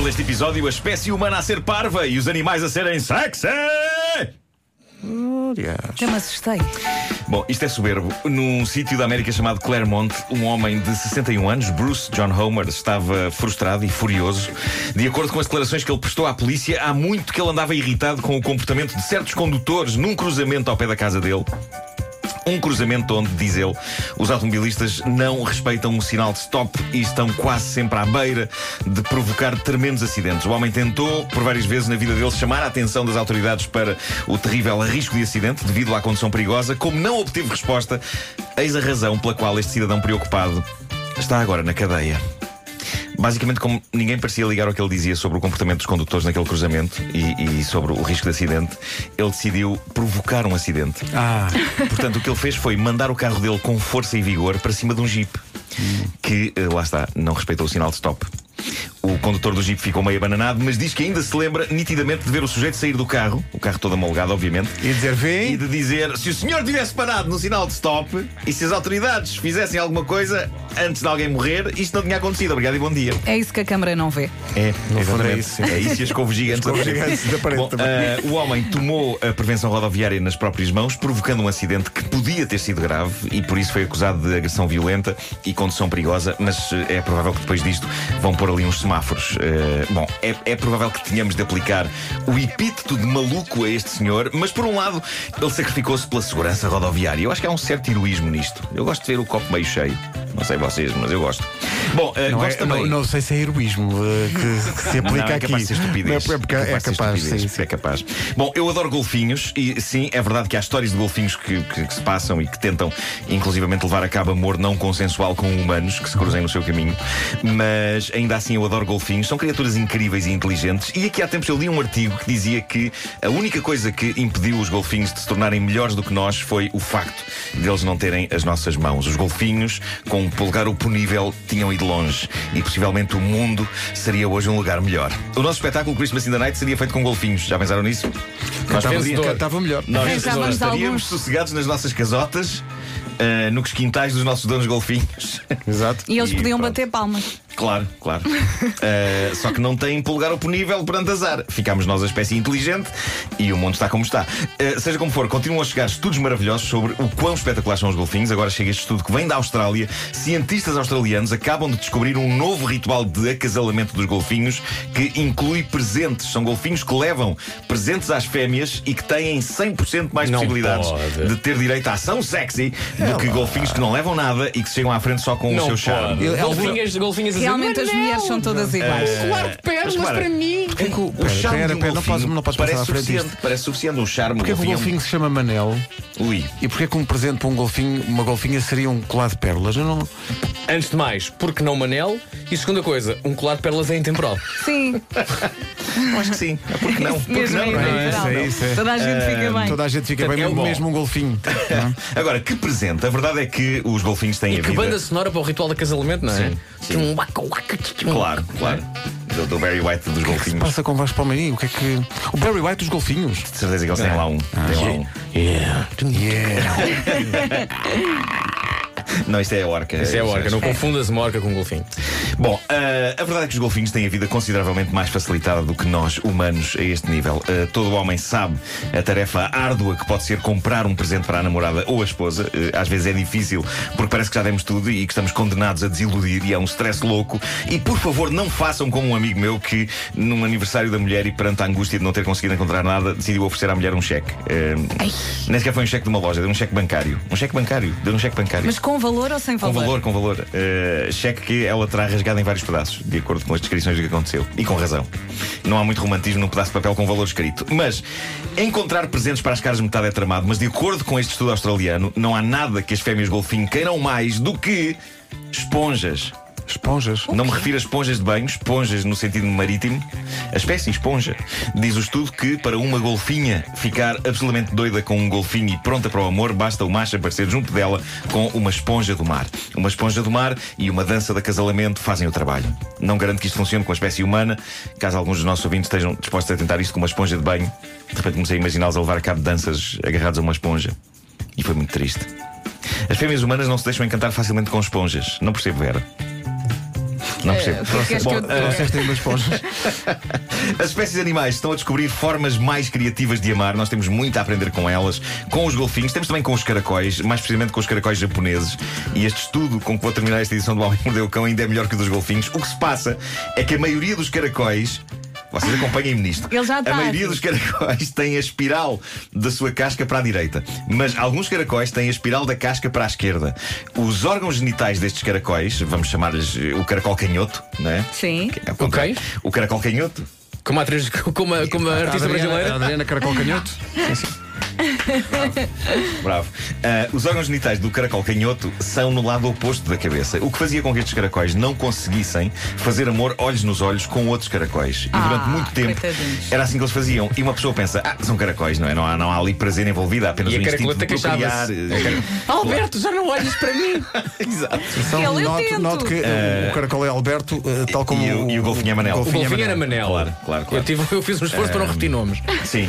Título deste episódio: A espécie humana a ser parva e os animais a serem sexy. Até me assustei. Bom, isto é soberbo. Num sítio da América chamado Claremont, um homem de 61 anos, Bruce John Homer, estava frustrado e furioso. De acordo com as declarações que ele prestou à polícia, há muito que ele andava irritado com o comportamento de certos condutores num cruzamento ao pé da casa dele. Um cruzamento onde, diz ele, os automobilistas não respeitam o sinal de stop e estão quase sempre à beira de provocar tremendos acidentes. O homem tentou, por várias vezes na vida dele, chamar a atenção das autoridades para o terrível risco de acidente devido à condução perigosa. Como não obteve resposta, eis a razão pela qual este cidadão preocupado está agora na cadeia. Basicamente, como ninguém parecia ligar ao que ele dizia sobre o comportamento dos condutores naquele cruzamento e, e sobre o risco de acidente, ele decidiu provocar um acidente. Ah. Portanto, o que ele fez foi mandar o carro dele com força e vigor para cima de um jeep que, eh, lá está, não respeitou o sinal de stop. O condutor do Jeep ficou meio abananado, mas diz que ainda se lembra nitidamente de ver o sujeito sair do carro, o carro todo amolgado, obviamente, E dizer, e vem. de dizer: se o senhor tivesse parado no sinal de stop e se as autoridades fizessem alguma coisa antes de alguém morrer, isto não tinha acontecido. Obrigado e bom dia. É isso que a câmara não vê. É, fundo é exatamente. isso, sim. É isso e as couves gigantes As couves gigantes da parede Bom, também. ah, o homem tomou a prevenção rodoviária nas próprias mãos, provocando um acidente que podia ter sido grave e por isso foi acusado de agressão violenta e condução perigosa. Mas eh, é provável que depois disto vão pôr ali uns semáforos. Eh, bom, é, é provável que tenhamos de aplicar o epíteto de maluco a este senhor, mas por um lado, ele sacrificou-se pela segurança rodoviária. Eu acho que há um certo heroísmo nisto. Eu gosto de ver o copo meio cheio. Não sei vocês, mas eu gosto. Bom, eh, Não, gosto é, também. não, não sei se é heroísmo eh, que, que se aplica Não, é aqui. capaz de ser estupidez. É, é capaz, sim, sim. É capaz. Bom, eu adoro golfinhos e sim, é verdade que há histórias de golfinhos que, que- que se passam e que tentam, inclusivamente, levar a cabo amor não consensual com humanos que se cruzem no seu caminho. Mas ainda assim eu adoro golfinhos. São criaturas incríveis e inteligentes. E aqui há tempos eu li um artigo que dizia que a única coisa que impediu os golfinhos de se tornarem melhores do que nós foi o facto de eles não terem as nossas mãos. Os golfinhos, com um polegar oponível, tinham ido longe. E possivelmente o mundo seria hoje um lugar melhor. O nosso espetáculo Christmas in the Night seria feito com golfinhos. Já pensaram nisso? Nós estava melhor. nós estaríamos alguns. sossegados nas nossas casotas, ah, nos quintais dos nossos donos golfinhos. Exato. E eles E podiam pronto. bater palmas. Claro, claro. Uh, só que não tem polegar oponível perante azar. Ficámos nós a espécie inteligente e o mundo está como está. Uh, seja como for, continuam a chegar estudos maravilhosos sobre o quão espetaculares são os golfinhos. Agora chega este estudo que vem da Austrália. Cientistas australianos acabam de descobrir um novo ritual de acasalamento dos golfinhos que inclui presentes. São golfinhos que levam presentes às fêmeas e que têm 100% mais Não possibilidades pode. de ter direito à ação sexy do que golfinhos que não levam nada e que chegam à frente só com o Não seu charme. Eu- Golfinhas, golfinhas Realmente as "Mas não, mulheres são todas iguais. Colar de pernas Mas, para, mim. Porquê que o- O pera, charme pera, um pera, não golfinho não passar parece à frente. Parece suficiente um charme. Porquê que o golfinho- se chama Manel Ui. e porquê que um presente para um golfinho, uma golfinha seria um colar de pérolas? Eu não. Antes de mais, porque não Manel? E segunda coisa, um colar de pérolas é intemporal. Sim, acho que sim. É porque não? Porque mesmo não, é não é? intemporal. isso é- isso é. Toda a gente fica bem. Toda a gente fica bem, É bom. mesmo um golfinho. não é? Agora, que presente. A verdade é que os golfinhos têm E a que vida. banda sonora para o ritual de casamento, não é? Sim, sim. Um waka waka tchum. Claro, claro. Do, do Barry White dos O que golfinhos. passa com o Vasco Palmeirinho? O que é que. O Barry White dos golfinhos. De certeza que eles têm lá um. Ah, Têm lá um. Yeah. Yeah. Não, isto é a orca. Isso é a orca, não confundas uma orca com um golfinho. Bom, ah, a verdade é que os golfinhos têm a vida consideravelmente mais facilitada do que nós, humanos, a este nível. Ah, todo homem sabe a tarefa árdua que pode ser comprar um presente para a namorada ou a esposa. Ah, às vezes é difícil, porque parece que já demos tudo e que estamos condenados a desiludir e é um stress louco. E por favor, não façam como um amigo meu que, num aniversário da mulher e perante a angústia de não ter conseguido encontrar nada, decidiu oferecer à mulher um cheque. Nem sequer foi um cheque de uma loja, deu um cheque bancário. Um cheque bancário, deu um cheque bancário. Mas com valor ou sem Com valor? valor, com valor. Uh, cheque que ela terá rasgado em vários pedaços, de acordo com as descrições do que aconteceu. E com razão. Não há muito romantismo num pedaço de papel com valor escrito. Mas encontrar presentes para as caras de metade é tramado, mas de acordo com este estudo australiano, não há nada que as fêmeas golfinho queiram mais do que esponjas. Esponjas. Não me refiro a esponjas de banho, esponjas no sentido marítimo. A espécie esponja. Diz o estudo que para uma golfinha ficar absolutamente doida com um golfinho e pronta para o amor, basta o macho aparecer junto dela com uma esponja do mar. Uma esponja do mar e uma dança de acasalamento fazem o trabalho. Não garanto que isto funcione com a espécie humana. Caso alguns dos nossos ouvintes estejam dispostos a tentar isto com uma esponja de banho, de repente comecei a imaginá-los a levar a cabo danças agarrados a uma esponja. E foi muito triste. As fêmeas humanas não se deixam encantar facilmente com esponjas. Não percebo, Vera. Não percebo. é diga? Trouxeste aí umas esponjas. As espécies animais estão a descobrir formas mais criativas de amar. Nós temos muito a aprender com elas, com os golfinhos, temos também com os caracóis, mais precisamente com os caracóis japoneses. E este estudo com que vou terminar esta edição do Homem que Mordeu o Cão ainda é melhor que o dos golfinhos. O que se passa é que a maioria dos caracóis. Vocês acompanhem-me nisto. Ele já está a maioria aqui. dos caracóis tem a espiral da sua casca para a direita, mas alguns caracóis têm a espiral da casca para a esquerda. Os órgãos genitais destes caracóis, vamos chamar-lhes eh, o caracol canhoto, não é? Sim. É o. Ok. O caracol canhoto Como a atriz, como a, como a artista Adriana, brasileira. Adriana Caracol Canhoto. Bravo. Ah, os órgãos genitais do caracol canhoto são no lado oposto da cabeça, o que fazia com que estes caracóis não conseguissem fazer amor olhos nos olhos com outros caracóis. E Ah, durante muito tempo coitadinhos. era assim que eles faziam. E uma pessoa pensa, ah, são caracóis, não é? Não há, não há ali prazer envolvido, há apenas E a o instinto de procriar. queixava-se. Alberto, já não olhes para mim. Exato. Então, Ele note, que o caracol é Alberto, eh, tal como E o- e o golfinho é Manel. O golfinho golfinho era Manel. Manel. Claro, claro, claro. Eu, tive, eu fiz um esforço para não repetir nomes. Sim.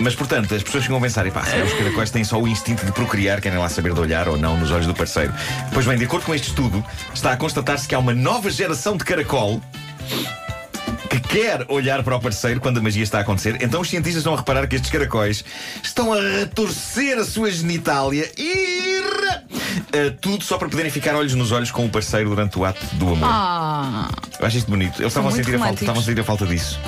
Mas portanto, as pessoas ficam a pensar, pá, será que os caracóis têm só o instinto de procriar, querem lá saber de olhar ou não nos olhos do parceiro. Pois bem, de acordo com este estudo, está a constatar-se que há uma nova geração de caracol que quer olhar para o parceiro quando a magia está a acontecer. Então os cientistas a reparar que estes caracóis estão a retorcer a sua genitália e. Uh, tudo só para poderem ficar olhos nos olhos com o parceiro durante o ato do amor. Ah, Eu acho isto bonito. Eles estavam a, sentir a, falta, românticos. estavam a sentir a falta disso.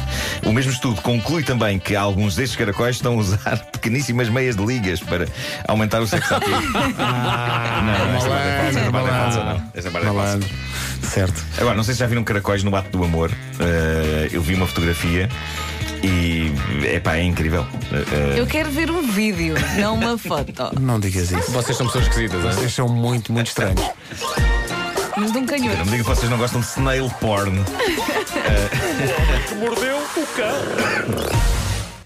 O mesmo estudo conclui também que alguns destes caracóis estão a usar pequeníssimas meias de ligas para aumentar o sexo appeal. não, esta parte é falsa, esta parte é falsa, não. Esta parte é falsa. Malandro. Certo. Agora, não sei se já viram caracóis no ato do amor. Uh, eu vi uma fotografia e epá, é incrível. Uh, eu quero ver um vídeo, não uma foto. Não digas isso. Vocês são pessoas esquisitas, hein? Vocês são muito, muito estranhos. Mas de um não canhoto. me digam que vocês não gostam de snail porn. Mordeu o cão.